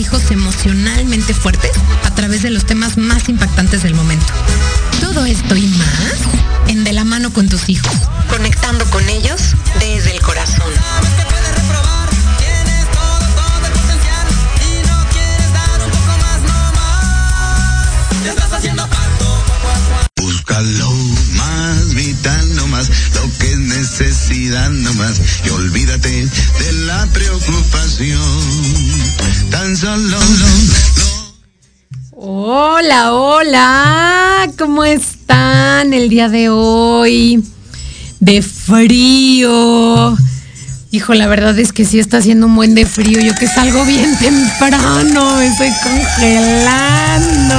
Hijos emocionalmente fuertes a través de los temas más impactantes del momento. Todo esto y más en De la mano con tus hijos, conectando con ellos desde el el día de hoy? De frío. Hijo, la verdad es que sí está haciendo un buen de frío. Yo que salgo bien temprano, estoy congelando.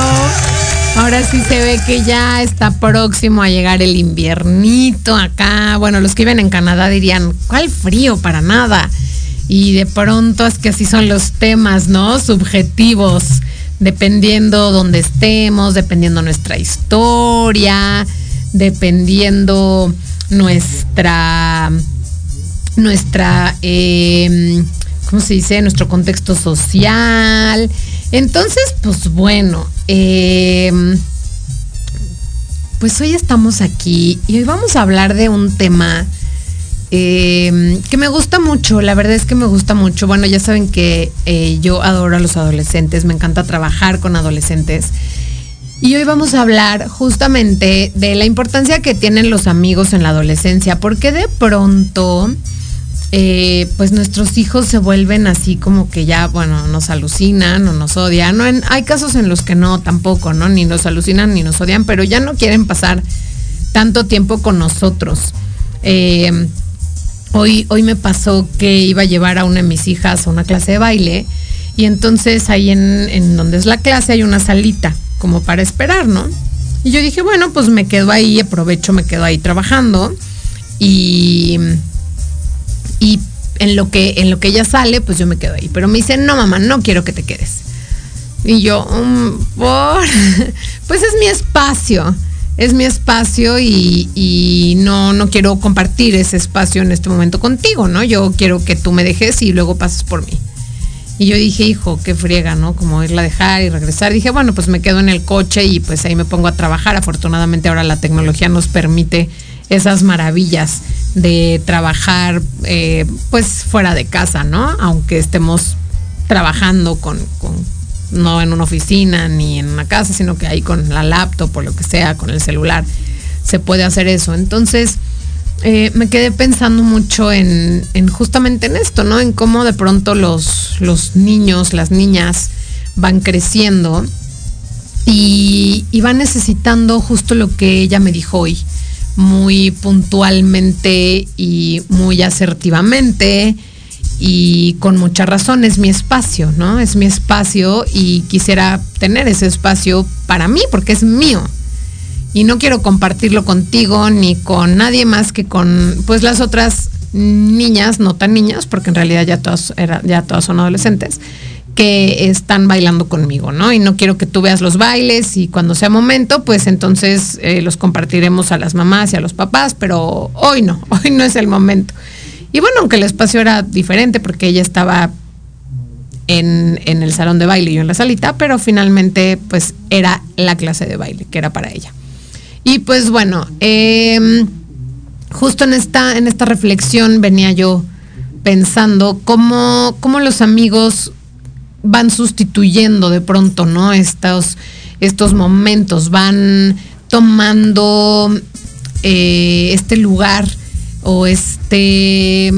Ahora sí se ve que ya está próximo a llegar el inviernito acá. Bueno, los que viven en Canadá dirían, ¿cuál frío? Para nada. Y de pronto es que así son los temas, ¿no? Subjetivos, dependiendo donde estemos, dependiendo nuestra historia, dependiendo nuestra, nuestra, eh, ¿cómo se dice? Nuestro contexto social. Entonces, pues bueno, eh, pues hoy estamos aquí y hoy vamos a hablar de un tema eh, que me gusta mucho, la verdad es que me gusta mucho. Bueno, ya saben que eh, yo adoro a los adolescentes, me encanta trabajar con adolescentes. Y hoy vamos a hablar justamente de la importancia que tienen los amigos en la adolescencia, porque de pronto eh, pues nuestros hijos se vuelven así como que ya, bueno, nos alucinan o nos odian. Hay casos en los que no, tampoco, ¿no? Ni nos alucinan ni nos odian, pero ya no quieren pasar tanto tiempo con nosotros. Eh, hoy, hoy me pasó que iba a llevar a una de mis hijas a una clase de baile y entonces ahí en donde es la clase hay una salita como para esperar, ¿no? Y yo dije, bueno, pues me quedo ahí, aprovecho, me quedo ahí trabajando y y en lo que en lo que ella sale, pues yo me quedo ahí. Pero me dice, no mamá, no quiero que te quedes. Y yo, um, por, pues es mi espacio, es mi espacio y, y, no, no quiero compartir ese espacio en este momento contigo, ¿no? Yo quiero que tú me dejes y luego pases por mí. Y yo dije, hijo, qué friega, ¿no? Como irla a dejar y regresar. Dije, bueno, pues me quedo en el coche y pues ahí me pongo a trabajar. Afortunadamente ahora la tecnología nos permite esas maravillas de trabajar eh, pues fuera de casa, ¿no? Aunque estemos trabajando con, con, no en una oficina ni en una casa, sino que ahí con la laptop o lo que sea, con el celular, se puede hacer eso. Entonces, eh, me quedé pensando mucho en, en, justamente en esto, ¿no? En cómo de pronto los, los niños, las niñas van creciendo y, y van necesitando justo lo que ella me dijo hoy muy puntualmente y muy asertivamente y con mucha razón es mi espacio, ¿no? Es mi espacio y quisiera tener ese espacio para mí porque es mío. Y no quiero compartirlo contigo ni con nadie más que con pues las otras niñas, no tan niñas, porque en realidad ya todas era, ya todas son adolescentes que están bailando conmigo, ¿no? Y no quiero que tú veas los bailes y cuando sea momento, pues entonces eh, los compartiremos a las mamás y a los papás, pero hoy no, hoy no es el momento. Y bueno, aunque el espacio era diferente porque ella estaba en, en, el salón de baile y yo en la salita, pero finalmente pues era la clase de baile que era para ella. Y pues bueno, eh, justo en esta, en esta reflexión venía yo pensando cómo, cómo los amigos van sustituyendo de pronto, ¿no? Estos, estos momentos, van tomando eh, este lugar o este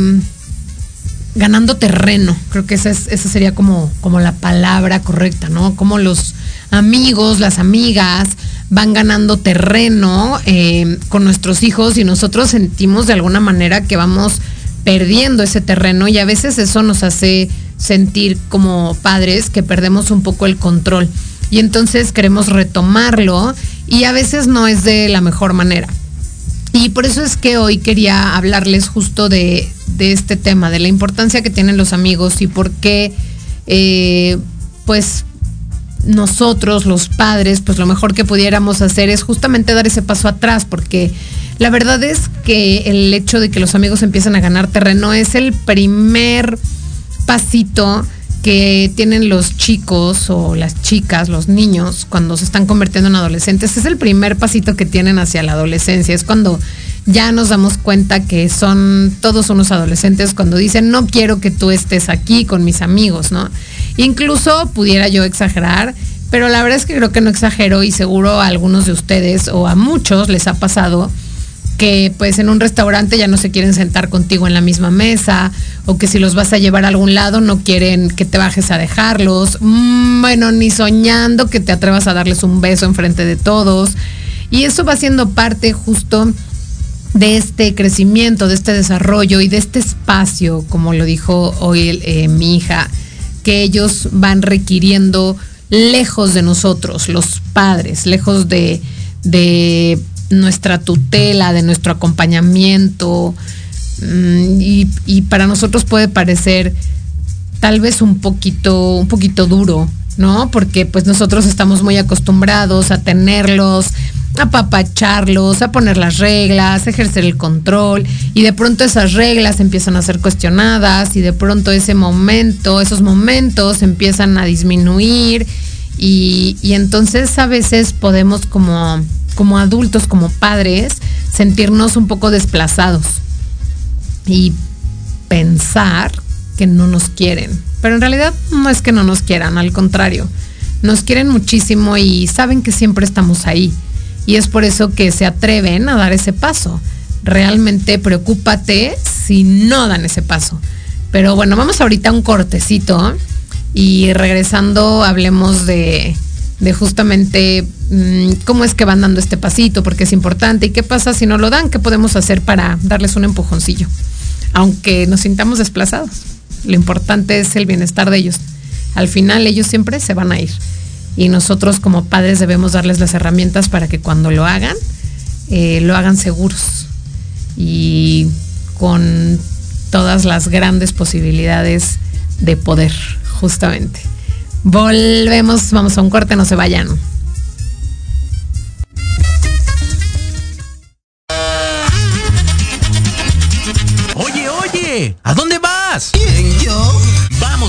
ganando terreno. Creo que esa, es, esa sería como, como la palabra correcta, ¿no? Como los amigos, las amigas van ganando terreno eh, con nuestros hijos y nosotros sentimos de alguna manera que vamos perdiendo ese terreno y a veces eso nos hace sentir como padres que perdemos un poco el control y entonces queremos retomarlo y a veces no es de la mejor manera. Y por eso es que hoy quería hablarles justo de, este tema, de la importancia que tienen los amigos y por qué, eh, pues, nosotros, los padres, pues lo mejor que pudiéramos hacer es justamente dar ese paso atrás, porque la verdad es que el hecho de que los amigos empiezan a ganar terreno es el primer pasito que tienen los chicos o las chicas, los niños, cuando se están convirtiendo en adolescentes, es el primer pasito que tienen hacia la adolescencia. Es cuando ya nos damos cuenta que son todos unos adolescentes cuando dicen, no quiero que tú estés aquí con mis amigos, ¿no? Incluso pudiera yo exagerar, pero la verdad es que creo que no exagero y seguro a algunos de ustedes o a muchos les ha pasado que pues en un restaurante ya no se quieren sentar contigo en la misma mesa o que si los vas a llevar a algún lado no quieren que te bajes a dejarlos. Mm, bueno, ni soñando que te atrevas a darles un beso enfrente de todos. Y eso va siendo parte justo de este crecimiento, de este desarrollo y de este espacio, como lo dijo hoy eh, mi hija, que ellos van requiriendo lejos de nosotros, los padres, lejos de, de nuestra tutela, de nuestro acompañamiento. Mm, y, para nosotros puede parecer tal vez un poquito, un poquito duro, ¿no? Porque pues nosotros estamos muy acostumbrados a tenerlos, a papacharlos, a poner las reglas, a ejercer el control y de pronto esas reglas empiezan a ser cuestionadas y de pronto ese momento, esos momentos empiezan a disminuir y, y entonces a veces podemos como como adultos, como padres, sentirnos un poco desplazados y pensar que no nos quieren. Pero en realidad no es que no nos quieran, al contrario, nos quieren muchísimo y saben que siempre estamos ahí. Y es por eso que se atreven a dar ese paso. Realmente preocúpate si no dan ese paso. Pero bueno, vamos ahorita a un cortecito y regresando hablemos de, justamente mm, cómo es que van dando este pasito, porque es importante, y qué pasa si no lo dan, qué podemos hacer para darles un empujoncillo, aunque nos sintamos desplazados. Lo importante es el bienestar de ellos. Al final ellos siempre se van a ir y nosotros como padres debemos darles las herramientas para que cuando lo hagan, eh, lo hagan seguros y con todas las grandes posibilidades de poder, justamente. Volvemos, vamos a un corte, no se vayan. Oye, oye, ¿a dónde.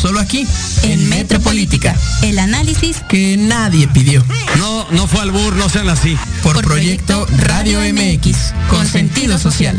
Solo aquí, En Metropolítica, el análisis que nadie pidió. No, no fue al bur, no sean así. Por, Por Proyecto Proyecto Radio Radio MX, con sentido social.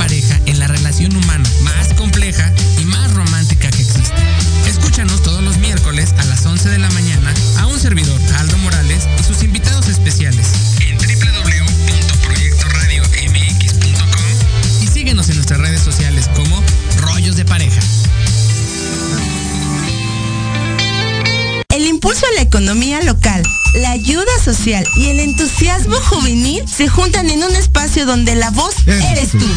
social y el entusiasmo juvenil se juntan en un espacio donde la voz eres tú.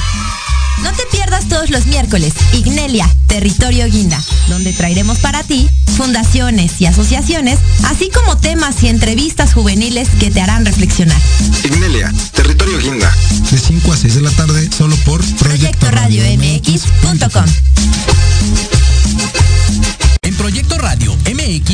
No te pierdas todos los miércoles Ignelia, Territorio Guinda, donde traeremos para ti fundaciones y asociaciones, así como temas y entrevistas juveniles que te harán reflexionar. Ignelia, Territorio Guinda. De 5 a 6 de la tarde, solo por Proyecto Radio MX.com. En Proyecto Radio MX,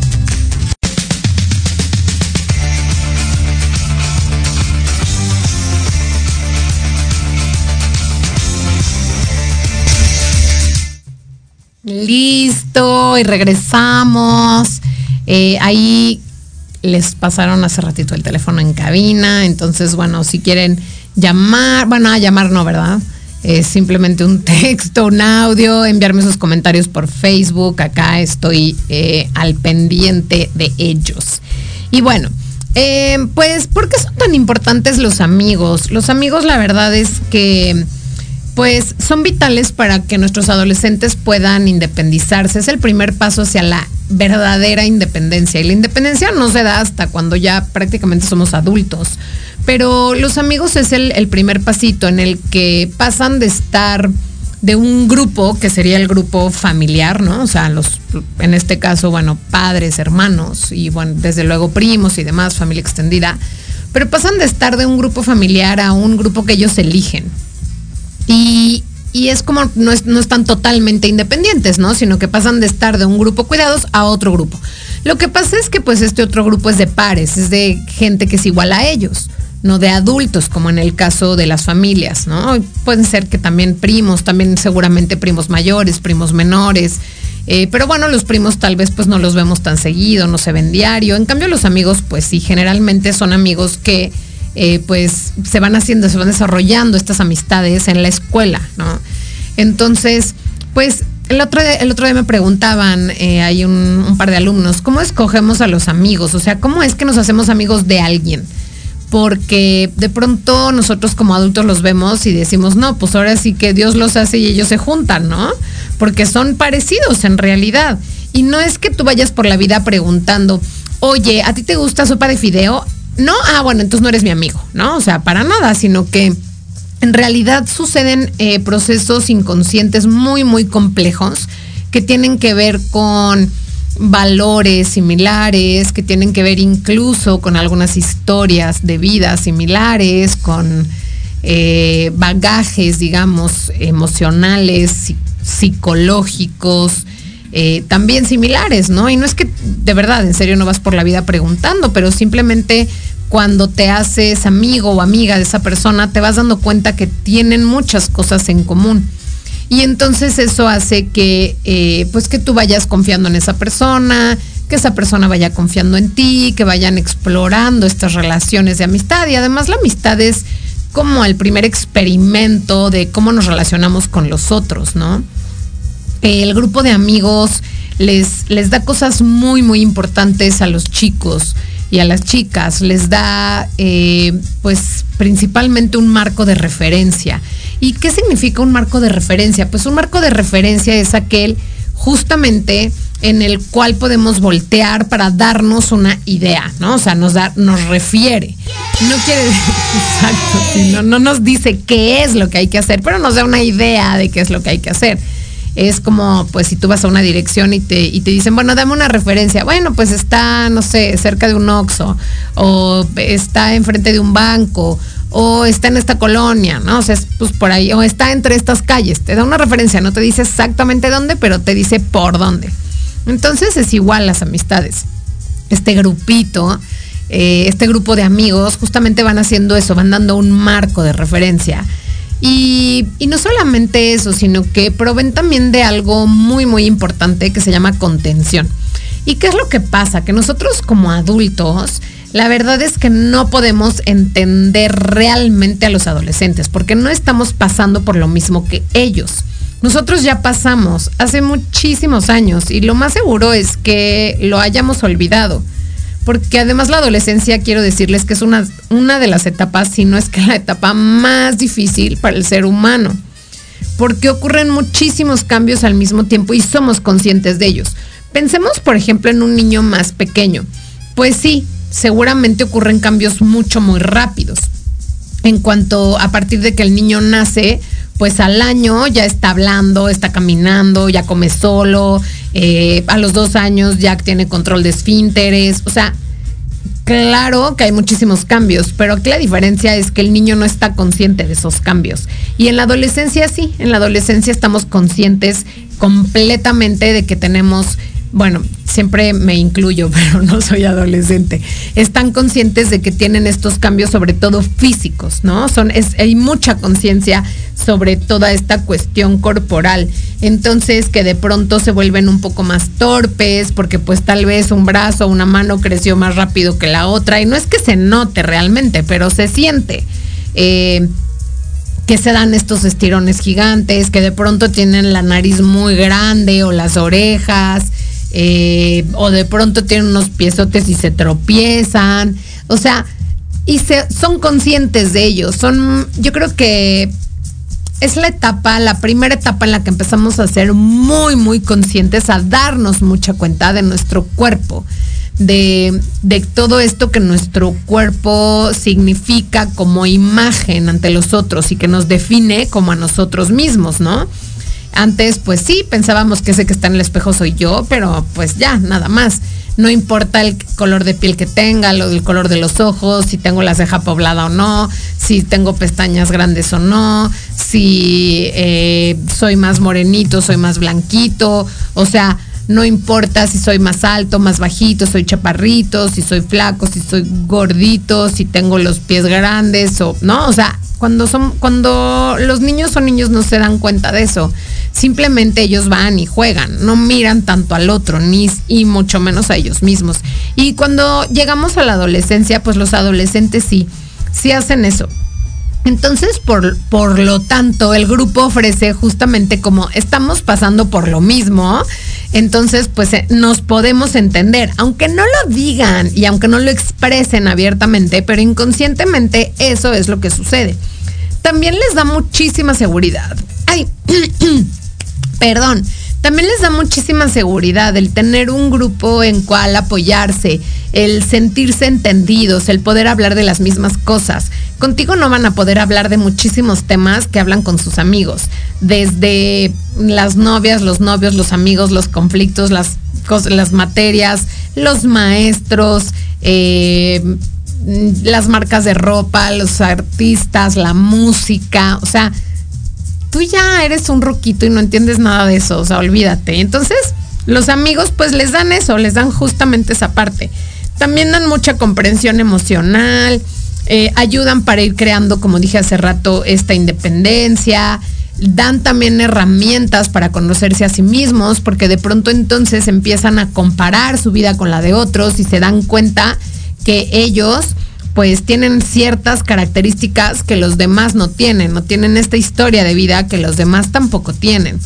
Listo, y regresamos. Eh, ahí les pasaron hace ratito el teléfono en cabina, entonces bueno, si quieren llamar, bueno, a llamar no, ¿verdad? Es simplemente un texto, un audio, enviarme sus comentarios por Facebook, acá estoy eh, al pendiente de ellos. Y bueno, eh, pues, ¿por qué son tan importantes los amigos? Los amigos, la verdad es que pues son vitales para que nuestros adolescentes puedan independizarse. Es el primer paso hacia la verdadera independencia. Y la independencia no se da hasta cuando ya prácticamente somos adultos. Pero los amigos es el, primer pasito en el que pasan de estar de un grupo que sería el grupo familiar, ¿no? O sea, los, en este caso, bueno, padres, hermanos y bueno, desde luego primos y demás, familia extendida, pero pasan de estar de un grupo familiar a un grupo que ellos eligen. Y, es como no están totalmente independientes, ¿no? Sino que pasan de estar de un grupo cuidados a otro grupo. Lo que pasa es que pues este otro grupo es de pares, es de gente que es igual a ellos, no de adultos, como en el caso de las familias, ¿no? Pueden ser que también primos, también seguramente primos mayores, primos menores. Eh, pero bueno, los primos tal vez pues no los vemos tan seguido, no se ven diario. En cambio los amigos pues sí, generalmente son amigos que eh, pues se van haciendo, se van desarrollando estas amistades en la escuela, ¿no? Entonces, pues el otro, día, el otro día me preguntaban, eh, hay un, un, par de alumnos, ¿cómo escogemos a los amigos? O sea, ¿cómo es que nos hacemos amigos de alguien? Porque de pronto nosotros como adultos los vemos y decimos, no, pues ahora sí que Dios los hace y ellos se juntan, ¿no? Porque son parecidos en realidad. Y no es que tú vayas por la vida preguntando, oye, ¿a ti te gusta sopa de fideo? No, ah, bueno, entonces no eres mi amigo, ¿no? O sea, para nada, sino que en realidad suceden eh, procesos inconscientes muy, muy complejos que tienen que ver con valores similares, que tienen que ver incluso con algunas historias de vida similares, con eh, bagajes, digamos, emocionales, psicológicos, eh, también similares, ¿no? Y no es que de verdad, en serio, no vas por la vida preguntando, pero simplemente cuando te haces amigo o amiga de esa persona, te vas dando cuenta que tienen muchas cosas en común. Y entonces eso hace que, eh, pues que tú vayas confiando en esa persona, que esa persona vaya confiando en ti, que vayan explorando estas relaciones de amistad. Y además la amistad es como el primer experimento de cómo nos relacionamos con los otros, ¿no? El grupo de amigos les, les da cosas muy, muy importantes a los chicos y a las chicas. Les da, eh, pues, principalmente un marco de referencia. ¿Y qué significa un marco de referencia? Pues un marco de referencia es aquel justamente en el cual podemos voltear para darnos una idea, ¿no? O sea, nos da, nos refiere. No quiere exacto, no, no nos dice qué es lo que hay que hacer, pero nos da una idea de qué es lo que hay que hacer es como, pues si tú vas a una dirección y te, y te dicen, bueno, dame una referencia. Bueno, pues está, no sé, cerca de un Oxxo, o está enfrente de un banco, o está en esta colonia, ¿no? O sea, pues por ahí, o está entre estas calles. Te da una referencia, no te dice exactamente dónde, pero te dice por dónde. Entonces es igual las amistades. Este grupito, eh, este grupo de amigos, justamente van haciendo eso, van dando un marco de referencia y, no solamente eso, sino que proveen también de algo muy, muy importante que se llama contención. ¿Y qué es lo que pasa? Que nosotros como adultos, la verdad es que no podemos entender realmente a los adolescentes, porque no estamos pasando por lo mismo que ellos. nosotros ya pasamos hace muchísimos años y lo más seguro es que lo hayamos olvidado. Porque además la adolescencia, quiero decirles que es una, una de las etapas, si no es que la etapa más difícil para el ser humano. Porque ocurren muchísimos cambios al mismo tiempo y somos conscientes de ellos. Pensemos, por ejemplo, en un niño más pequeño. Pues sí, seguramente ocurren cambios mucho, muy rápidos. En cuanto a partir de que el niño nace, pues al año ya está hablando, está caminando, ya come solo, eh, a los dos años ya tiene control de esfínteres, o sea, claro que hay muchísimos cambios, pero aquí la diferencia es que el niño no está consciente de esos cambios. Y en la adolescencia sí, en la adolescencia estamos conscientes completamente de que tenemos bueno, siempre me incluyo, pero no soy adolescente, están conscientes de que tienen estos cambios, sobre todo físicos, ¿no? Son, hay mucha conciencia sobre toda esta cuestión corporal. Entonces, que de pronto se vuelven un poco más torpes, porque pues tal vez un brazo o una mano creció más rápido que la otra, y no es que se note realmente, pero se siente. Eh, que se dan estos estirones gigantes, que de pronto tienen la nariz muy grande o las orejas, eh, o de pronto tienen unos piezotes y se tropiezan, o sea, y se, son conscientes de ellos, son, yo creo que es la etapa, la primera etapa en la que empezamos a ser muy, muy conscientes, a darnos mucha cuenta de nuestro cuerpo, de, todo esto que nuestro cuerpo significa como imagen ante los otros y que nos define como a nosotros mismos, ¿no? Antes, pues sí, pensábamos que ese que está en el espejo soy yo, pero pues ya, nada más. No importa el color de piel que tenga, lo, el color de los ojos, si tengo la ceja poblada o no, si tengo pestañas grandes o no, si eh, soy más morenito, soy más blanquito, o sea, no importa si soy más alto, más bajito, soy chaparrito, si soy flaco, si soy gordito, si tengo los pies grandes o no, o sea, cuando son cuando los niños son niños no se dan cuenta de eso. Simplemente ellos van y juegan, no miran tanto al otro ni y mucho menos a ellos mismos. Y cuando llegamos a la adolescencia, pues los adolescentes sí sí hacen eso. Entonces, por, por lo tanto, el grupo ofrece justamente como estamos pasando por lo mismo, entonces pues eh, nos podemos entender, aunque no lo digan y aunque no lo expresen abiertamente, pero inconscientemente eso es lo que sucede. También les da muchísima seguridad. Ay, perdón, también les da muchísima seguridad el tener un grupo en cual apoyarse, el sentirse entendidos, el poder hablar de las mismas cosas. Contigo no van a poder hablar de muchísimos temas que hablan con sus amigos, desde las novias, los novios, los amigos, los conflictos, las, las materias, los maestros, eh, las marcas de ropa, los artistas, la música, o sea, tú ya eres un roquito y no entiendes nada de eso, o sea, olvídate. Entonces, los amigos pues les dan eso, les dan justamente esa parte. También dan mucha comprensión emocional, eh, ayudan para ir creando, como dije hace rato, esta independencia, dan también herramientas para conocerse a sí mismos, porque de pronto entonces empiezan a comparar su vida con la de otros y se dan cuenta que ellos pues tienen ciertas características que los demás no tienen, no tienen esta historia de vida que los demás tampoco tienen.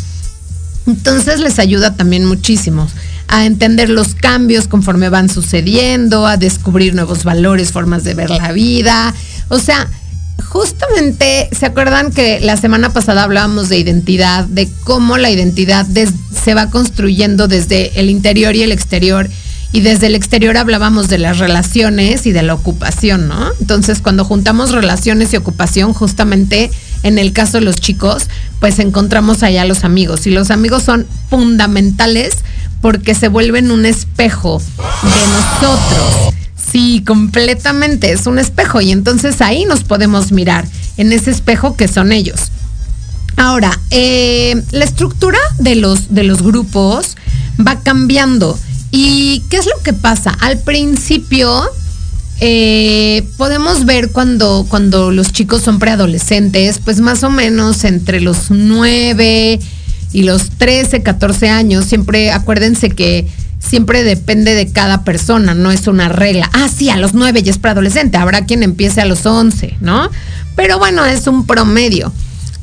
Entonces les ayuda también muchísimo a entender los cambios conforme van sucediendo, a descubrir nuevos valores, formas de ver la vida. O sea, justamente, ¿se acuerdan que la semana pasada hablábamos de identidad, de cómo la identidad se va construyendo desde el interior y el exterior? Y desde el exterior hablábamos de las relaciones y de la ocupación, ¿no? Entonces, cuando juntamos relaciones y ocupación, justamente en el caso de los chicos, pues encontramos allá los amigos y los amigos son fundamentales porque se vuelven un espejo de nosotros. Sí, completamente, es un espejo y entonces ahí nos podemos mirar en ese espejo que son ellos. Ahora, eh, la estructura de los, de los grupos va cambiando. ¿Y qué es lo que pasa? Al principio eh, podemos ver cuando, cuando los chicos son preadolescentes, pues más o menos entre los 9 y los 13, 14 años, siempre acuérdense que siempre depende de cada persona, no es una regla. Ah, sí, a los 9 ya es preadolescente, habrá quien empiece a los 11, ¿no? Pero bueno, es un promedio.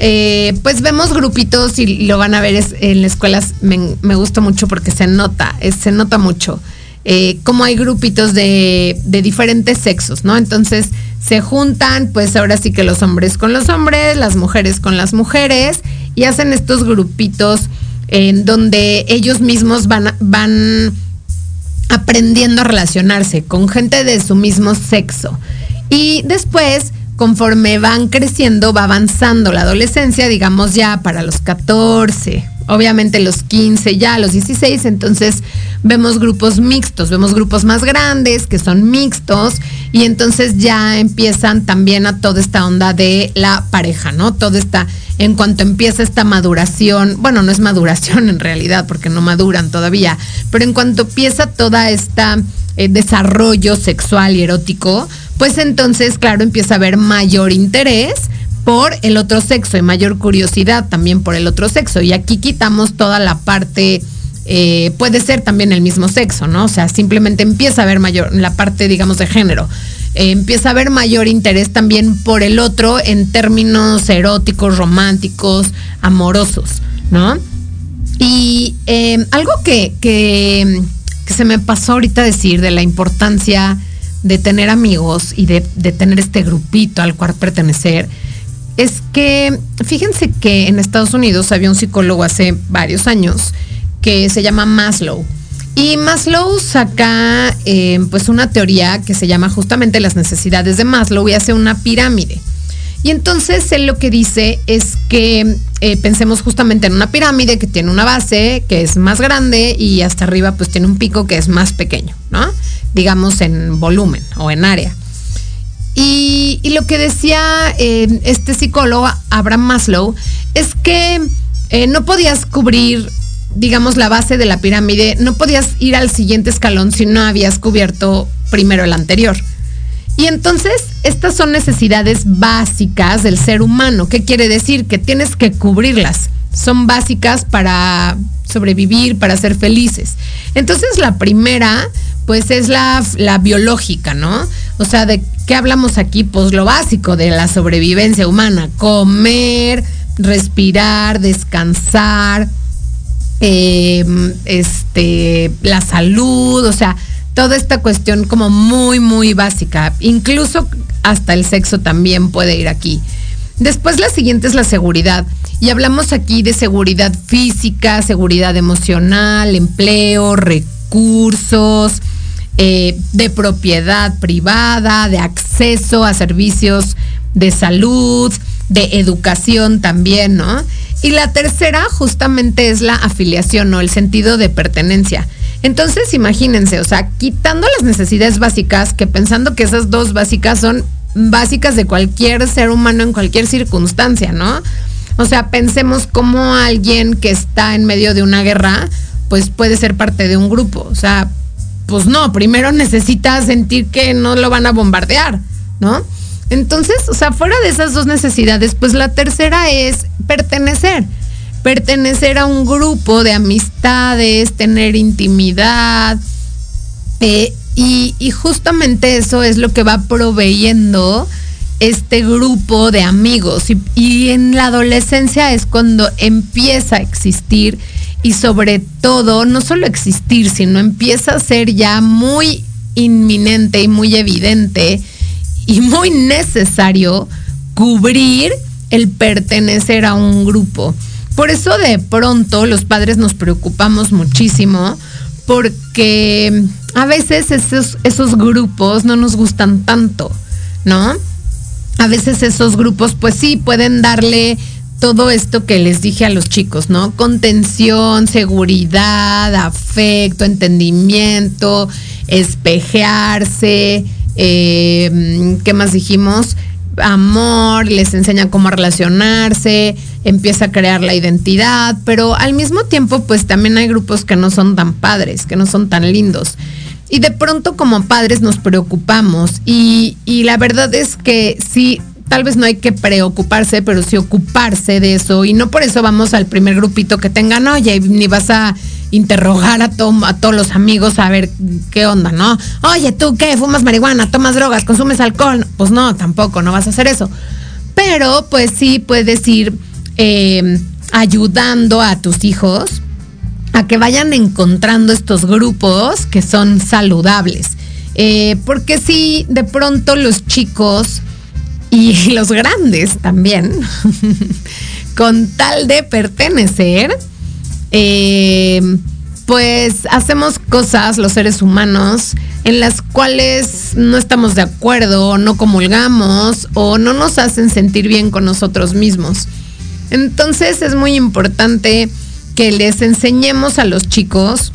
Eh, pues vemos grupitos y lo van a ver en las escuelas, me, me gusta mucho porque se nota, se nota mucho. Eh, como hay grupitos de, de, diferentes sexos, ¿no? Entonces se juntan, pues ahora sí que los hombres con los hombres, las mujeres con las mujeres, y hacen estos grupitos en donde ellos mismos van, van aprendiendo a relacionarse con gente de su mismo sexo. Y después conforme van creciendo, va avanzando la adolescencia, digamos ya para los 14, obviamente los 15, ya los 16, entonces vemos grupos mixtos, vemos grupos más grandes que son mixtos y entonces ya empiezan también a toda esta onda de la pareja, ¿no? Todo está, en cuanto empieza esta maduración, bueno, no es maduración en realidad porque no maduran todavía, pero en cuanto empieza toda esta eh, desarrollo sexual y erótico, pues entonces, claro, empieza a haber mayor interés por el otro sexo y mayor curiosidad también por el otro sexo. Y aquí quitamos toda la parte, eh, puede ser también el mismo sexo, ¿no? O sea, simplemente empieza a haber mayor, la parte, digamos, de género. Eh, empieza a haber mayor interés también por el otro en términos eróticos, románticos, amorosos, ¿no? Y eh, algo que, que, que se me pasó ahorita decir de la importancia de tener amigos y de, tener este grupito al cual pertenecer, es que fíjense que en Estados Unidos había un psicólogo hace varios años que se llama Maslow. Y Maslow saca eh, pues una teoría que se llama justamente las necesidades de Maslow y hace una pirámide. Y entonces él lo que dice es que eh, pensemos justamente en una pirámide que tiene una base que es más grande y hasta arriba pues tiene un pico que es más pequeño, ¿no? digamos, en volumen o en área. Y, lo que decía eh, este psicólogo, Abraham Maslow, es que eh, no podías cubrir, digamos, la base de la pirámide, no podías ir al siguiente escalón si no habías cubierto primero el anterior. Y entonces, estas son necesidades básicas del ser humano. ¿Qué quiere decir? Que tienes que cubrirlas. Son básicas para sobrevivir, para ser felices. Entonces, la primera, pues es la, biológica, ¿no? O sea, ¿de qué hablamos aquí? Pues lo básico de la sobrevivencia humana, comer, respirar, descansar, em, este, la salud, o sea, toda esta cuestión como muy, muy básica. Incluso hasta el sexo también puede ir aquí. Después la siguiente es la seguridad. Y hablamos aquí de seguridad física, seguridad emocional, empleo, recursos, eh, de propiedad privada, de acceso a servicios de salud, de educación también, ¿no? Y la tercera justamente es la afiliación o el sentido de pertenencia. Entonces, imagínense, o sea, quitando las necesidades básicas, que pensando que esas dos básicas son básicas de cualquier ser humano en cualquier circunstancia, ¿no? O sea, pensemos como alguien que está en medio de una guerra, pues puede ser parte de un grupo. O sea, pues no, primero necesita sentir que no lo van a bombardear, ¿no? Entonces, o sea, fuera de esas dos necesidades, pues la tercera es pertenecer. Pertenecer a un grupo de amistades, tener intimidad. Eh, y, justamente eso es lo que va proveyendo este grupo de amigos. Y, y, en la adolescencia es cuando empieza a existir y sobre todo, no solo existir, sino empieza a ser ya muy inminente y muy evidente y muy necesario cubrir el pertenecer a un grupo. Por eso de pronto los padres nos preocupamos muchísimo porque a veces esos, esos grupos no nos gustan tanto, ¿no? A veces esos grupos pues sí pueden darle todo esto que les dije a los chicos, ¿no? Contención, seguridad, afecto, entendimiento, espejearse, eh, ¿qué más dijimos? Amor, les enseña cómo relacionarse, empieza a crear la identidad, pero al mismo tiempo pues también hay grupos que no son tan padres, que no son tan lindos. Y de pronto como padres nos preocupamos y, y la verdad es que sí, tal vez no hay que preocuparse, pero sí ocuparse de eso. Y no por eso vamos al primer grupito que tengan, oye, ni vas a interrogar a, a todos los amigos a ver qué onda, ¿no? Oye, ¿tú qué? ¿Fumas marihuana? ¿Tomas drogas? ¿Consumes alcohol? Pues no, tampoco, no vas a hacer eso. Pero pues sí puedes ir eh, ayudando a tus hijos a que vayan encontrando estos grupos que son saludables. Eh, porque si de pronto los chicos y los grandes también, con tal de pertenecer, eh, pues hacemos cosas los seres humanos en las cuales no estamos de acuerdo, no comulgamos o no nos hacen sentir bien con nosotros mismos. Entonces es muy importante que les enseñemos a los chicos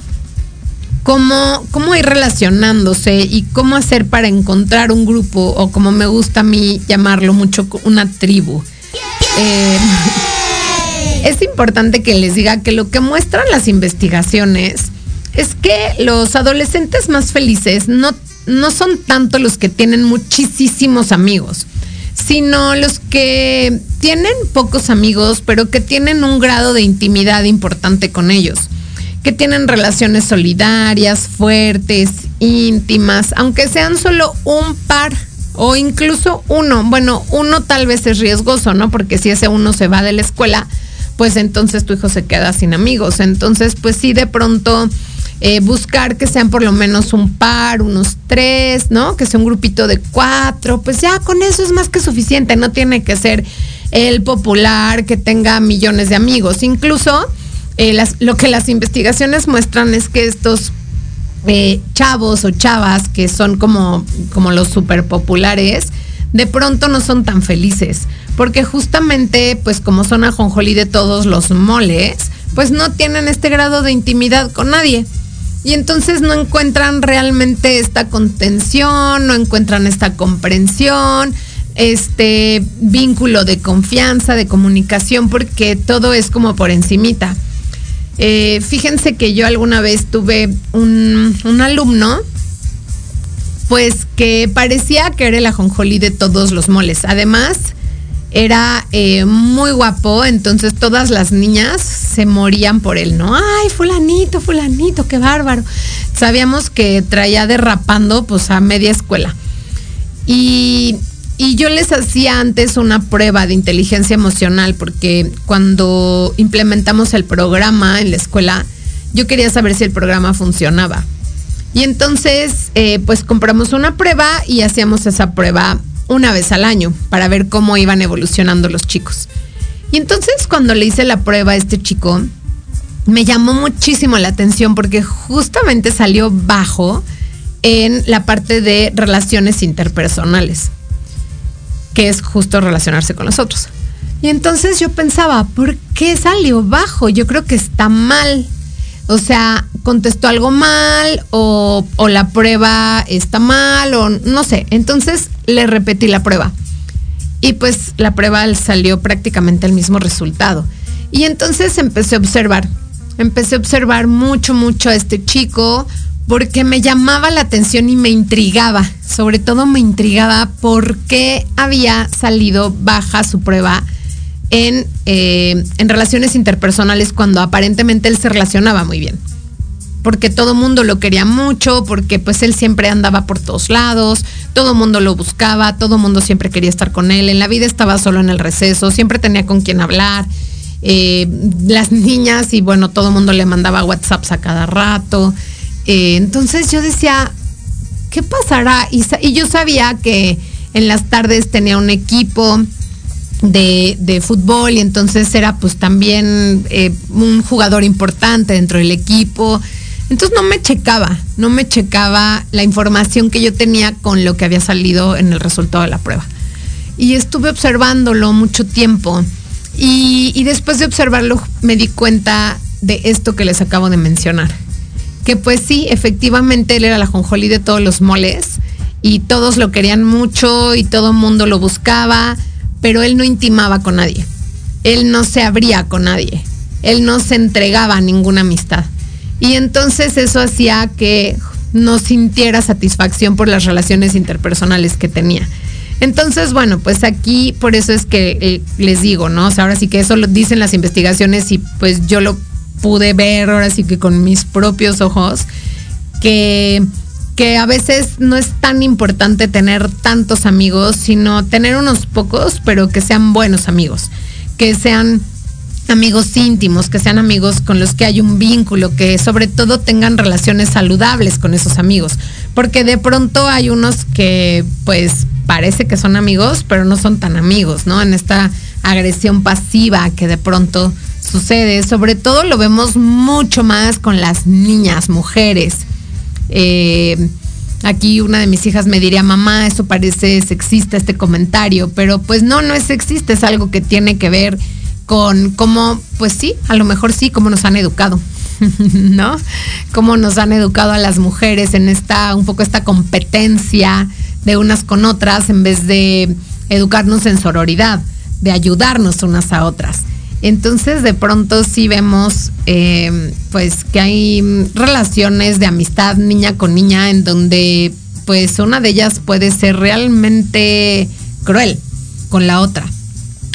cómo, cómo ir relacionándose y cómo hacer para encontrar un grupo o como me gusta a mí llamarlo mucho, una tribu. Eh, es importante que les diga que lo que muestran las investigaciones es que los adolescentes más felices no, no son tanto los que tienen muchísimos amigos, sino los que tienen pocos amigos, pero que tienen un grado de intimidad importante con ellos, que tienen relaciones solidarias, fuertes, íntimas, aunque sean solo un par o incluso uno. Bueno, uno tal vez es riesgoso, ¿no? Porque si ese uno se va de la escuela, pues entonces tu hijo se queda sin amigos. Entonces, pues sí, de pronto eh, buscar que sean por lo menos un par, unos tres, ¿no? Que sea un grupito de cuatro, pues ya con eso es más que suficiente, no tiene que ser el popular que tenga millones de amigos. Incluso eh, lo que las investigaciones muestran es que estos eh, chavos o chavas que son como, como los super populares, de pronto no son tan felices porque justamente, pues como son ajonjolí de todos los moles, pues no tienen este grado de intimidad con nadie. Y entonces no encuentran realmente esta contención, no encuentran esta comprensión, este vínculo de confianza, de comunicación, porque todo es como por encimita. Eh, fíjense que yo alguna vez tuve un, un alumno pues que parecía que era el ajonjolí de todos los moles. Además, era eh, muy guapo, entonces todas las niñas se morían por él, ¿no? Ay, fulanito, fulanito, qué bárbaro. Sabíamos que traía derrapando pues a media escuela. Y, y yo les hacía antes una prueba de inteligencia emocional, porque cuando implementamos el programa en la escuela, yo quería saber si el programa funcionaba. Y entonces, eh, pues compramos una prueba y hacíamos esa prueba una vez al año para ver cómo iban evolucionando los chicos. Y entonces cuando le hice la prueba a este chico, me llamó muchísimo la atención porque justamente salió bajo en la parte de relaciones interpersonales, que es justo relacionarse con los otros. Y entonces yo pensaba, ¿por qué salió bajo? Yo creo que está mal. O sea, contestó algo mal o, la prueba está mal o no sé. Entonces le repetí la prueba. Y pues la prueba salió prácticamente el mismo resultado. Y entonces empecé a observar. Empecé a observar mucho, mucho a este chico porque me llamaba la atención y me intrigaba. Sobre todo me intrigaba por qué había salido baja su prueba en, eh, en relaciones interpersonales cuando aparentemente él se relacionaba muy bien. Porque todo mundo lo quería mucho, porque pues él siempre andaba por todos lados, todo mundo lo buscaba, todo mundo siempre quería estar con él, en la vida estaba solo en el receso, siempre tenía con quien hablar. Eh, las niñas y bueno, todo mundo le mandaba WhatsApps a cada rato. Eh, entonces yo decía, ¿qué pasará? Y, y yo sabía que en las tardes tenía un equipo, de, de, fútbol y entonces era pues también eh, un jugador importante dentro del equipo. Entonces no me checaba, no me checaba la información que yo tenía con lo que había salido en el resultado de la prueba. Y estuve observándolo mucho tiempo y, y después de observarlo me di cuenta de esto que les acabo de mencionar. Que pues sí, efectivamente él era la jonjolí de todos los moles y todos lo querían mucho y todo el mundo lo buscaba pero él no intimaba con nadie. Él no se abría con nadie. Él no se entregaba a ninguna amistad. Y entonces eso hacía que no sintiera satisfacción por las relaciones interpersonales que tenía. Entonces, bueno, pues aquí por eso es que eh, les digo, ¿no? O sea, ahora sí que eso lo dicen las investigaciones y pues yo lo pude ver ahora sí que con mis propios ojos, que que a veces no es tan importante tener tantos amigos, sino tener unos pocos, pero que sean buenos amigos, que sean amigos íntimos, que sean amigos con los que hay un vínculo, que sobre todo tengan relaciones saludables con esos amigos, porque de pronto hay unos que pues parece que son amigos, pero no son tan amigos, ¿no? En esta agresión pasiva que de pronto sucede, sobre todo lo vemos mucho más con las niñas, mujeres. Eh, aquí una de mis hijas me diría, mamá, eso parece sexista este comentario, pero pues no, no es sexista, es algo que tiene que ver con cómo, pues sí, a lo mejor sí, cómo nos han educado, ¿no? Cómo nos han educado a las mujeres en esta, un poco esta competencia de unas con otras en vez de educarnos en sororidad, de ayudarnos unas a otras. Entonces de pronto sí vemos eh, pues que hay relaciones de amistad niña con niña en donde pues una de ellas puede ser realmente cruel con la otra.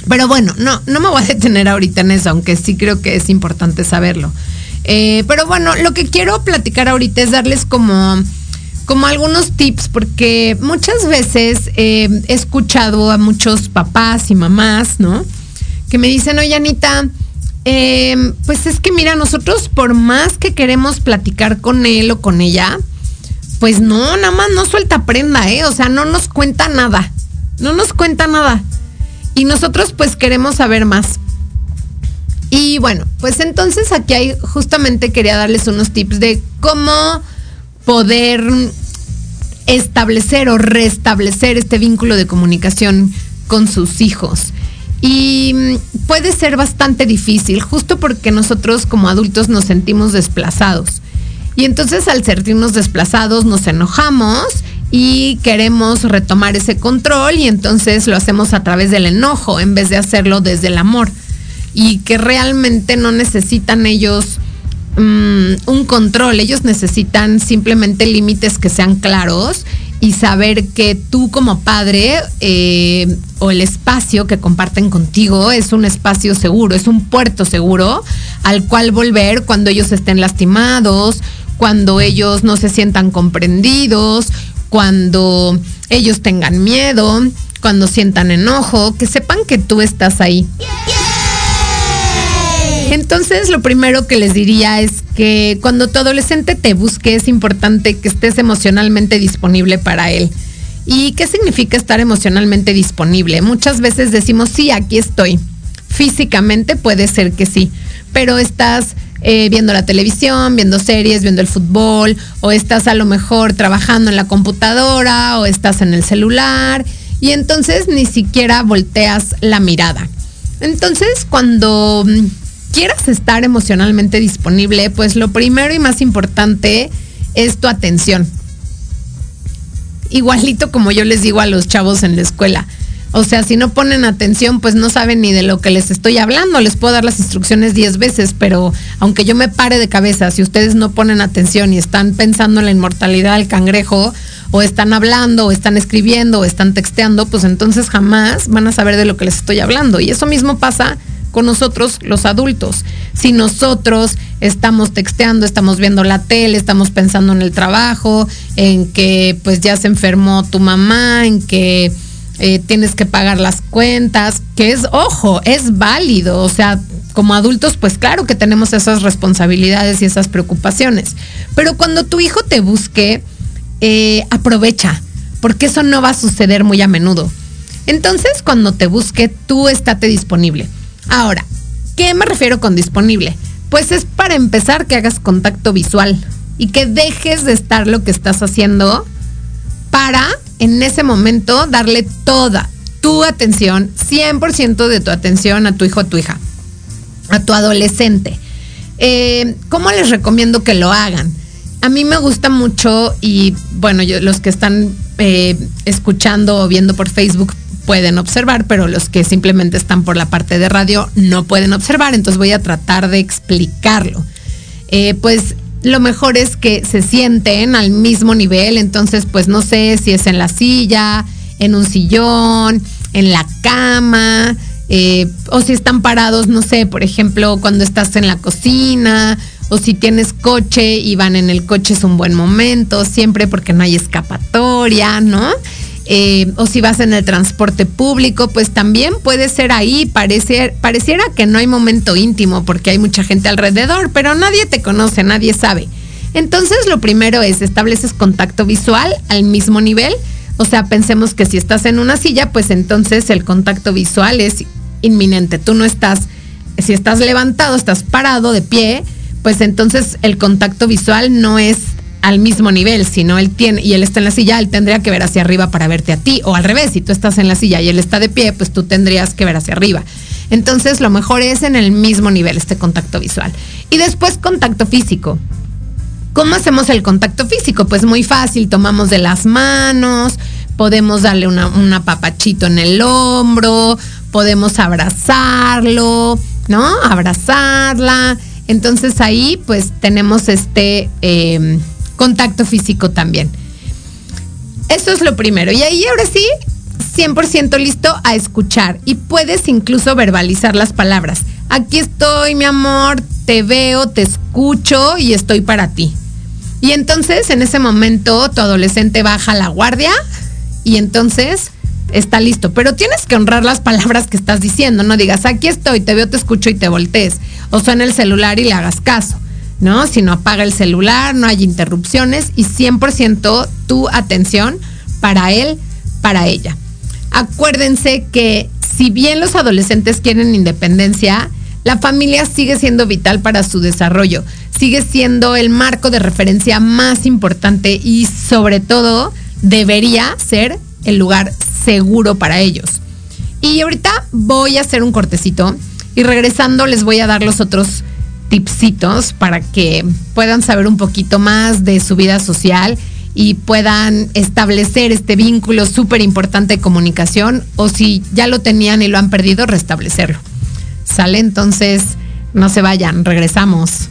Pero bueno, no, no me voy a detener ahorita en eso, aunque sí creo que es importante saberlo. Eh, pero bueno, lo que quiero platicar ahorita es darles como, como algunos tips, porque muchas veces eh, he escuchado a muchos papás y mamás, ¿no? Que me dicen, oye Anita, eh, pues es que mira, nosotros por más que queremos platicar con él o con ella, pues no, nada más no suelta prenda, ¿eh? O sea, no nos cuenta nada. No nos cuenta nada. Y nosotros pues queremos saber más. Y bueno, pues entonces aquí hay, justamente quería darles unos tips de cómo poder establecer o restablecer este vínculo de comunicación con sus hijos. Y puede ser bastante difícil, justo porque nosotros como adultos nos sentimos desplazados. Y entonces al sentirnos desplazados nos enojamos y queremos retomar ese control y entonces lo hacemos a través del enojo en vez de hacerlo desde el amor. Y que realmente no necesitan ellos mm, un control, ellos necesitan simplemente límites que sean claros y saber que tú como padre eh, o el espacio que comparten contigo es un espacio seguro, es un puerto seguro al cual volver cuando ellos estén lastimados, cuando ellos no se sientan comprendidos, cuando ellos tengan miedo, cuando sientan enojo, que sepan que tú estás ahí. Entonces, lo primero que les diría es que cuando tu adolescente te busque, es importante que estés emocionalmente disponible para él. ¿Y qué significa estar emocionalmente disponible? Muchas veces decimos, sí, aquí estoy. Físicamente puede ser que sí, pero estás eh, viendo la televisión, viendo series, viendo el fútbol, o estás a lo mejor trabajando en la computadora, o estás en el celular, y entonces ni siquiera volteas la mirada. Entonces, cuando mm, quieras estar emocionalmente disponible, pues lo primero y más importante es tu atención. Igualito como yo les digo a los chavos en la escuela o sea, si no ponen atención, pues no saben ni de lo que les estoy hablando. Les puedo dar las instrucciones diez veces, pero aunque yo me pare de cabeza, si ustedes no ponen atención y están pensando en la inmortalidad del cangrejo, o están hablando, o están escribiendo, o están texteando, pues entonces jamás van a saber de lo que les estoy hablando. Y eso mismo pasa con nosotros los adultos. Si nosotros estamos texteando, estamos viendo la tele, estamos pensando en el trabajo, en que pues ya se enfermó tu mamá, en que eh, tienes que pagar las cuentas, que es, ojo, es válido, o sea, como adultos, pues claro que tenemos esas responsabilidades y esas preocupaciones, pero cuando tu hijo te busque, eh, aprovecha, porque eso no va a suceder muy a menudo. Entonces, cuando te busque, tú estate disponible. Ahora, ¿qué me refiero con disponible? Pues es para empezar que hagas contacto visual y que dejes de estar lo que estás haciendo para en ese momento darle toda tu atención, 100% de tu atención a tu hijo o tu hija, a tu adolescente. Eh, ¿Cómo les recomiendo que lo hagan? A mí me gusta mucho y bueno, los que están eh, escuchando o viendo por Facebook pueden observar, pero los que simplemente están por la parte de radio no pueden observar, entonces voy a tratar de explicarlo. Eh, pues lo mejor es que se sienten al mismo nivel, entonces pues no sé si es en la silla, en un sillón, en la cama, eh, o si están parados, no sé, por ejemplo, cuando estás en la cocina, o si tienes coche y van en el coche es un buen momento, siempre porque no hay escapatoria, ¿no? Eh, o si vas en el transporte público, pues también puede ser ahí, parecer, pareciera que no hay momento íntimo porque hay mucha gente alrededor, pero nadie te conoce, nadie sabe. Entonces lo primero es estableces contacto visual al mismo nivel, o sea, pensemos que si estás en una silla, pues entonces el contacto visual es inminente, tú no estás, si estás levantado, estás parado de pie, pues entonces el contacto visual no es al mismo nivel, sino él tiene, y él está en la silla, él tendría que ver hacia arriba para verte a ti, o al revés, si tú estás en la silla y él está de pie, pues tú tendrías que ver hacia arriba. Entonces, lo mejor es en el mismo nivel este contacto visual. Y después, contacto físico. ¿Cómo hacemos el contacto físico? Pues muy fácil, tomamos de las manos, podemos darle una, un apapachito en el hombro, podemos abrazarlo, ¿no? Abrazarla. Entonces ahí pues tenemos este eh, contacto físico también. Eso es lo primero. Y ahí ahora sí, 100% listo a escuchar y puedes incluso verbalizar las palabras. Aquí estoy, mi amor, te veo, te escucho y estoy para ti. Y entonces en ese momento tu adolescente baja la guardia y entonces está listo. Pero tienes que honrar las palabras que estás diciendo. No digas, aquí estoy, te veo, te escucho y te voltees. O suena el celular y le hagas caso. ¿No? Si no apaga el celular, no hay interrupciones y 100% tu atención para él, para ella. Acuérdense que si bien los adolescentes quieren independencia, la familia sigue siendo vital para su desarrollo, sigue siendo el marco de referencia más importante y sobre todo debería ser el lugar seguro para ellos. Y ahorita voy a hacer un cortecito y regresando les voy a dar los otros tipsitos para que puedan saber un poquito más de su vida social y puedan establecer este vínculo súper importante de comunicación o si ya lo tenían y lo han perdido, restablecerlo. ¿Sale? Entonces, no se vayan, regresamos.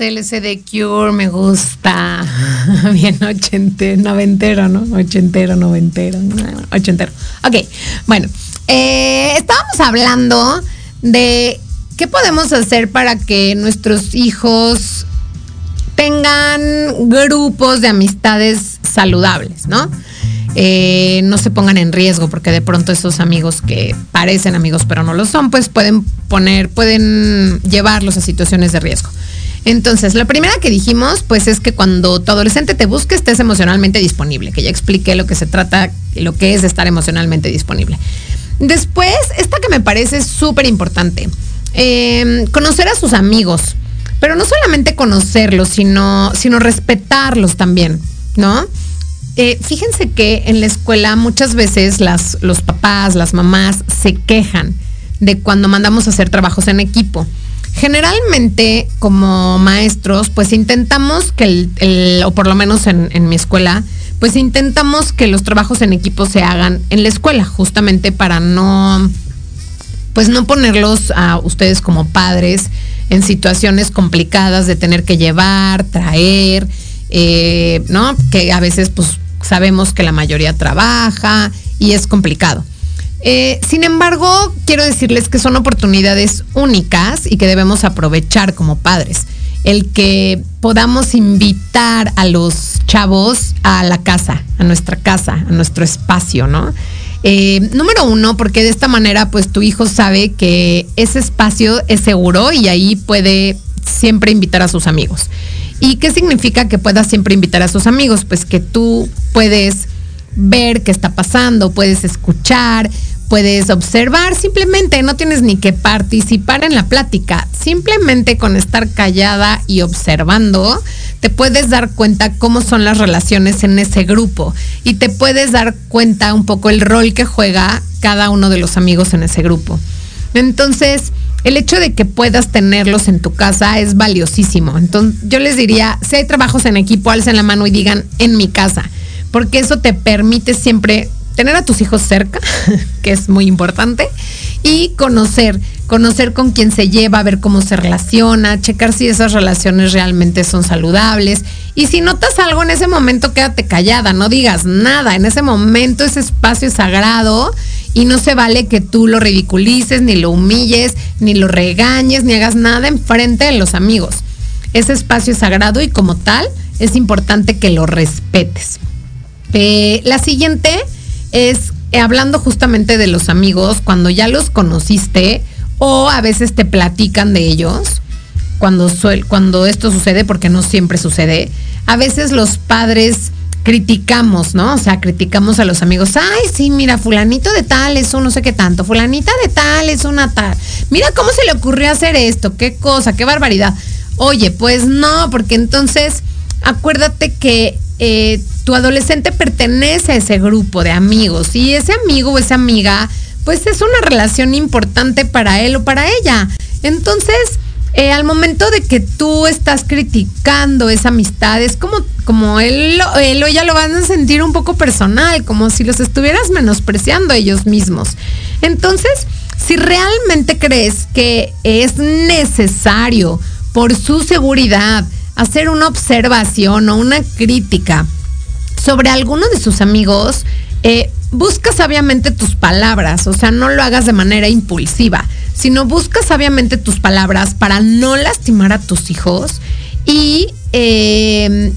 LCD Cure me gusta. Bien ochentero, noventero, ¿no? Ochentero, noventero, ochentero. Ok, bueno, eh, estábamos hablando de qué podemos hacer para que nuestros hijos tengan grupos de amistades saludables, ¿no? Eh, no se pongan en riesgo porque de pronto esos amigos que parecen amigos pero no lo son, pues pueden poner, pueden llevarlos a situaciones de riesgo. Entonces, la primera que dijimos, pues es que cuando tu adolescente te busque, estés emocionalmente disponible, que ya expliqué lo que se trata, lo que es estar emocionalmente disponible. Después, esta que me parece súper importante, em, conocer a sus amigos, pero no solamente conocerlos, sino, sino respetarlos también, ¿no? Eh, fíjense que en la escuela muchas veces las, los papás, las mamás se quejan de cuando mandamos a hacer trabajos en equipo. Generalmente, como maestros, pues intentamos que el, o por lo menos en, mi escuela, pues intentamos que los trabajos en equipo se hagan en la escuela, justamente para no, pues no ponerlos a ustedes como padres en situaciones complicadas de tener que llevar, traer, eh, ¿no? Que a veces, pues sabemos que la mayoría trabaja y es complicado. Eh, sin embargo, quiero decirles que son oportunidades únicas y que debemos aprovechar como padres. El que podamos invitar a los chavos a la casa, a nuestra casa, a nuestro espacio, ¿no? Eh, número uno, porque de esta manera, pues tu hijo sabe que ese espacio es seguro y ahí puede siempre invitar a sus amigos. ¿Y qué significa que puedas siempre invitar a sus amigos? Pues que tú puedes ver qué está pasando, puedes escuchar, puedes observar, simplemente no tienes ni que participar en la plática, simplemente con estar callada y observando, te puedes dar cuenta cómo son las relaciones en ese grupo y te puedes dar cuenta un poco el rol que juega cada uno de los amigos en ese grupo. Entonces, el hecho de que puedas tenerlos en tu casa es valiosísimo. Entonces, yo les diría, si hay trabajos en equipo, alcen la mano y digan en mi casa, porque eso te permite siempre tener a tus hijos cerca, que es muy importante, y conocer, conocer con quién se lleva, ver cómo se relaciona, checar si esas relaciones realmente son saludables. Y si notas algo en ese momento, quédate callada, no digas nada. En ese momento ese espacio es sagrado y no se vale que tú lo ridiculices, ni lo humilles, ni lo regañes, ni hagas nada enfrente de los amigos. Ese espacio es sagrado y como tal es importante que lo respetes. Eh, la siguiente es eh, hablando justamente de los amigos, cuando ya los conociste o a veces te platican de ellos, cuando, cuando esto sucede, porque no siempre sucede, a veces los padres criticamos, ¿no? O sea, criticamos a los amigos, ay, sí, mira, fulanito de tal es un no sé qué tanto, fulanita de tal es una tal, mira cómo se le ocurrió hacer esto, qué cosa, qué barbaridad. Oye, pues no, porque entonces acuérdate que eh, tu adolescente pertenece a ese grupo de amigos y ese amigo o esa amiga, pues es una relación importante para él o para ella. Entonces, eh, al momento de que tú estás criticando esa amistad, es como, como él, o ella lo van a sentir un poco personal, como si los estuvieras menospreciando ellos mismos. Entonces, si realmente crees que es necesario por su seguridad, hacer una observación o una crítica sobre alguno de sus amigos, eh, busca sabiamente tus palabras, o sea, no lo hagas de manera impulsiva, sino busca sabiamente tus palabras para no lastimar a tus hijos y... Eh,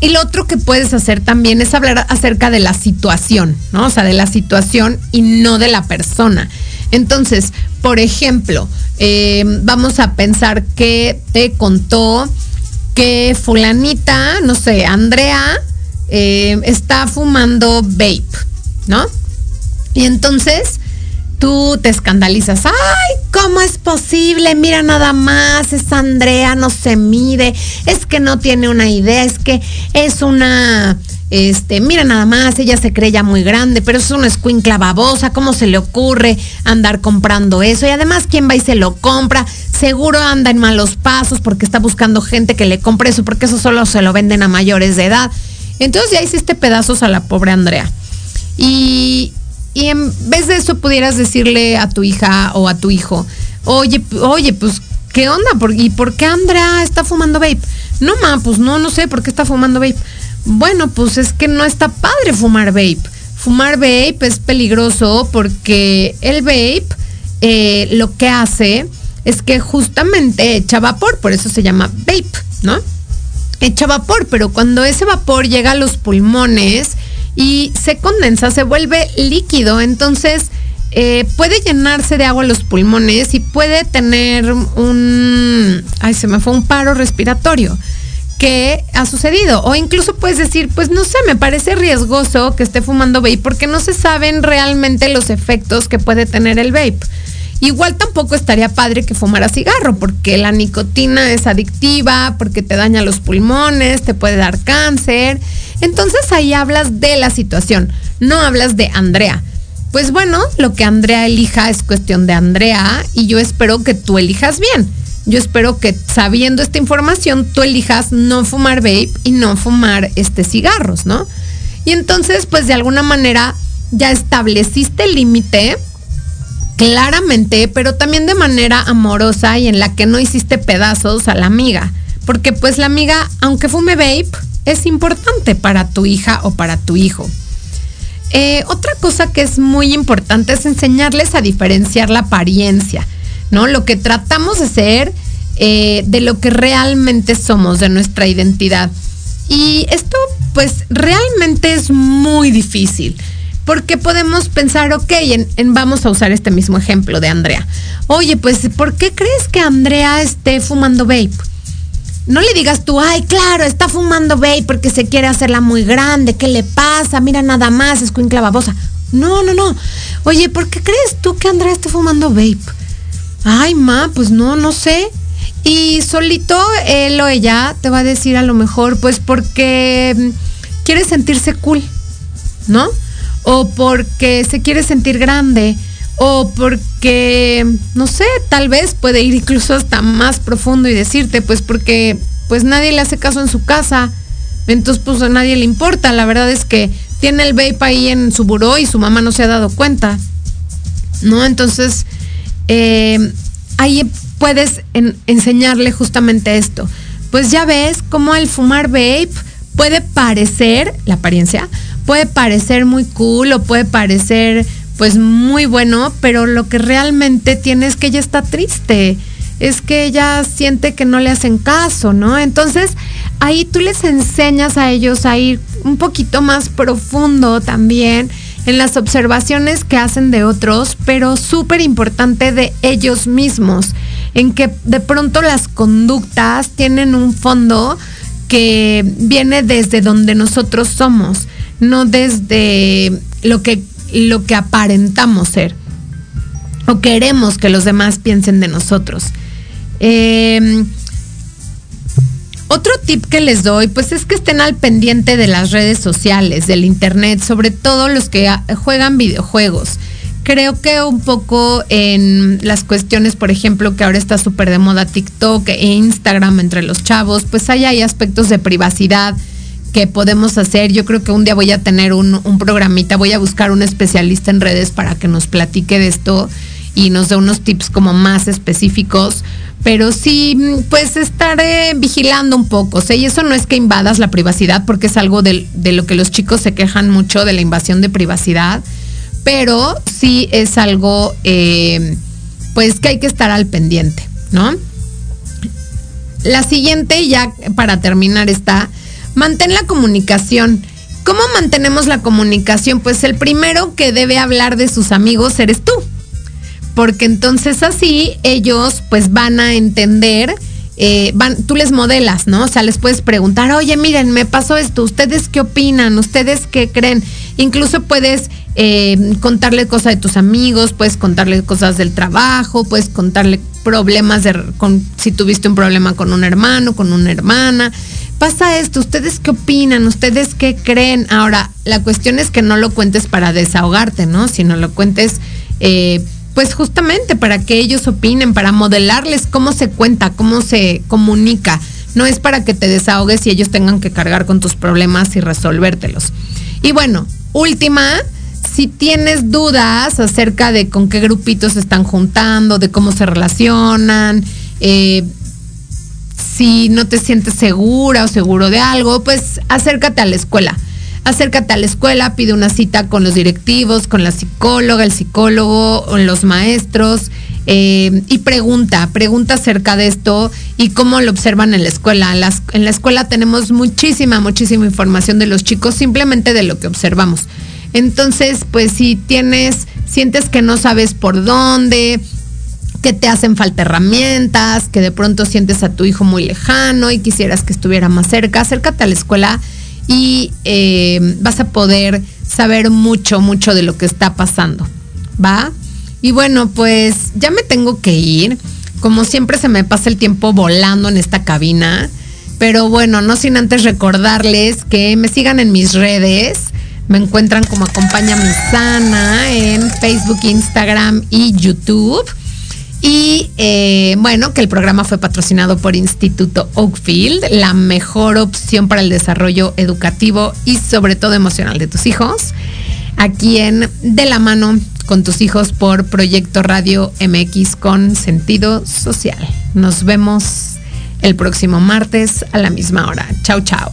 y lo otro que puedes hacer también es hablar acerca de la situación, ¿no? O sea, de la situación y no de la persona. Entonces, por ejemplo, eh, vamos a pensar que te contó que fulanita, no sé, Andrea, eh, está fumando vape, ¿no? Y entonces tú te escandalizas. Ay, ¿cómo es posible? Mira nada más, es Andrea, no se mide, es que no tiene una idea, es que es una este, mira nada más, ella se cree ya muy grande, pero es una escuincla babosa, ¿cómo se le ocurre andar comprando eso? Y además, ¿quién va y se lo compra? Seguro anda en malos pasos porque está buscando gente que le compre eso, porque eso solo se lo venden a mayores de edad. Entonces ya hiciste pedazos a la pobre Andrea. Y, y en vez de eso pudieras decirle a tu hija o a tu hijo, oye, oye, pues, ¿qué onda? ¿Y por qué Andrea está fumando vape? No, ma, pues no, no sé por qué está fumando vape. Bueno, pues es que no está padre fumar vape. Fumar vape es peligroso porque el vape eh, lo que hace es que justamente echa vapor, por eso se llama vape, ¿no? Echa vapor, pero cuando ese vapor llega a los pulmones y se condensa, se vuelve líquido, entonces eh, puede llenarse de agua los pulmones y puede tener un, ay, se me fue un paro respiratorio que ha sucedido. O incluso puedes decir, pues no sé, me parece riesgoso que esté fumando vape porque no se saben realmente los efectos que puede tener el vape. Igual tampoco estaría padre que fumara cigarro, porque la nicotina es adictiva, porque te daña los pulmones, te puede dar cáncer. Entonces ahí hablas de la situación, no hablas de Andrea. Pues bueno, lo que Andrea elija es cuestión de Andrea y yo espero que tú elijas bien yo espero que sabiendo esta información tú elijas no fumar vape y no fumar este cigarros, ¿no? Y entonces, pues de alguna manera ya estableciste el límite claramente, pero también de manera amorosa y en la que no hiciste pedazos a la amiga. Porque pues la amiga, aunque fume vape, es importante para tu hija o para tu hijo. Eh, otra cosa que es muy importante es enseñarles a diferenciar la apariencia. ¿no? Lo que tratamos de ser eh, de lo que realmente somos, de nuestra identidad. Y esto, pues, realmente es muy difícil. Porque podemos pensar, ok, en, vamos a usar este mismo ejemplo de Andrea. Oye, pues, ¿por qué crees que Andrea esté fumando vape? No le digas tú, ay, claro, está fumando vape porque se quiere hacerla muy grande, ¿qué le pasa? Mira nada más, es babosa. No, no, no. Oye, ¿por qué crees tú que Andrea esté fumando vape? Ay, ma, pues no, no sé. Y solito él o ella te va a decir a lo mejor, pues porque mm, quiere sentirse cool, ¿no? O porque se quiere sentir grande, o porque, no sé, tal vez puede ir incluso hasta más profundo y decirte, pues porque pues nadie le hace caso en su casa, entonces pues a nadie le importa, la verdad es que tiene el vape ahí en su buró y su mamá no se ha dado cuenta, ¿no? Entonces eh, ahí puedes enseñarle justamente esto. Pues ya ves cómo el fumar vape puede parecer, la apariencia, puede parecer muy cool o puede parecer pues muy bueno, pero lo que realmente tiene es que ella está triste, es que ella siente que no le hacen caso, ¿no? Entonces ahí tú les enseñas a ellos a ir un poquito más profundo también en las observaciones que hacen de otros, pero súper importante de ellos mismos, en que de pronto las conductas tienen un fondo que viene desde donde nosotros somos, no desde lo que, lo que aparentamos ser o queremos que los demás piensen de nosotros. Eh, otro tip que les doy, pues es que estén al pendiente de las redes sociales, del internet, sobre todo los que juegan videojuegos. Creo que un poco en las cuestiones, por ejemplo, que ahora está súper de moda TikTok e Instagram entre los chavos, pues ahí hay aspectos de privacidad que podemos hacer. Yo creo que un día voy a tener un, un programita, voy a buscar un especialista en redes para que nos platique de esto y nos dé unos tips como más específicos pero sí, pues estaré vigilando un poco. ¿sí? Y eso no es que invadas la privacidad, porque es algo de, lo que los chicos se quejan mucho de la invasión de privacidad, pero sí es algo, eh, pues que hay que estar al pendiente, ¿no? La siguiente, ya para terminar, está, mantén la comunicación. ¿Cómo mantenemos la comunicación? Pues el primero que debe hablar de sus amigos eres tú porque entonces así ellos pues van a entender, eh, van, tú les modelas, ¿no? O sea, les puedes preguntar, oye, miren, me pasó esto, ¿ustedes qué opinan? ¿Ustedes qué creen? Incluso puedes eh, contarle cosas de tus amigos, puedes contarle cosas del trabajo, puedes contarle problemas de con, si tuviste un problema con un hermano, con una hermana. Pasa esto, ¿ustedes qué opinan? ¿Ustedes qué creen? Ahora, la cuestión es que no lo cuentes para desahogarte, ¿no? Sino lo cuentes, eh, pues justamente para que ellos opinen, para modelarles cómo se cuenta, cómo se comunica. No es para que te desahogues y ellos tengan que cargar con tus problemas y resolvértelos. Y bueno, última, si tienes dudas acerca de con qué grupitos se están juntando, de cómo se relacionan, eh, si no te sientes segura o seguro de algo, pues acércate a la escuela. Acércate a la escuela, pide una cita con los directivos, con la psicóloga, el psicólogo, los maestros eh, y pregunta, pregunta acerca de esto y cómo lo observan en la escuela. En, en la escuela tenemos muchísima, muchísima información de los chicos simplemente de lo que observamos. Entonces, pues si tienes, sientes que no sabes por dónde, que te hacen falta herramientas, que de pronto sientes a tu hijo muy lejano y quisieras que estuviera más cerca, acércate a la escuela y eh, vas a poder saber mucho, mucho de lo que está pasando. ¿Va? Y bueno, pues ya me tengo que ir. Como siempre se me pasa el tiempo volando en esta cabina. Pero bueno, no sin antes recordarles que me sigan en mis redes. Me encuentran como Acompaña Mi Sana en Facebook, Instagram y YouTube. Y eh, bueno, que el programa fue patrocinado por Instituto Oakfield, la mejor opción para el desarrollo educativo y sobre todo emocional de tus hijos. Aquí en De la mano con tus hijos por Proyecto Radio MX con sentido social. Nos vemos el próximo martes a la misma hora. Chao, chao.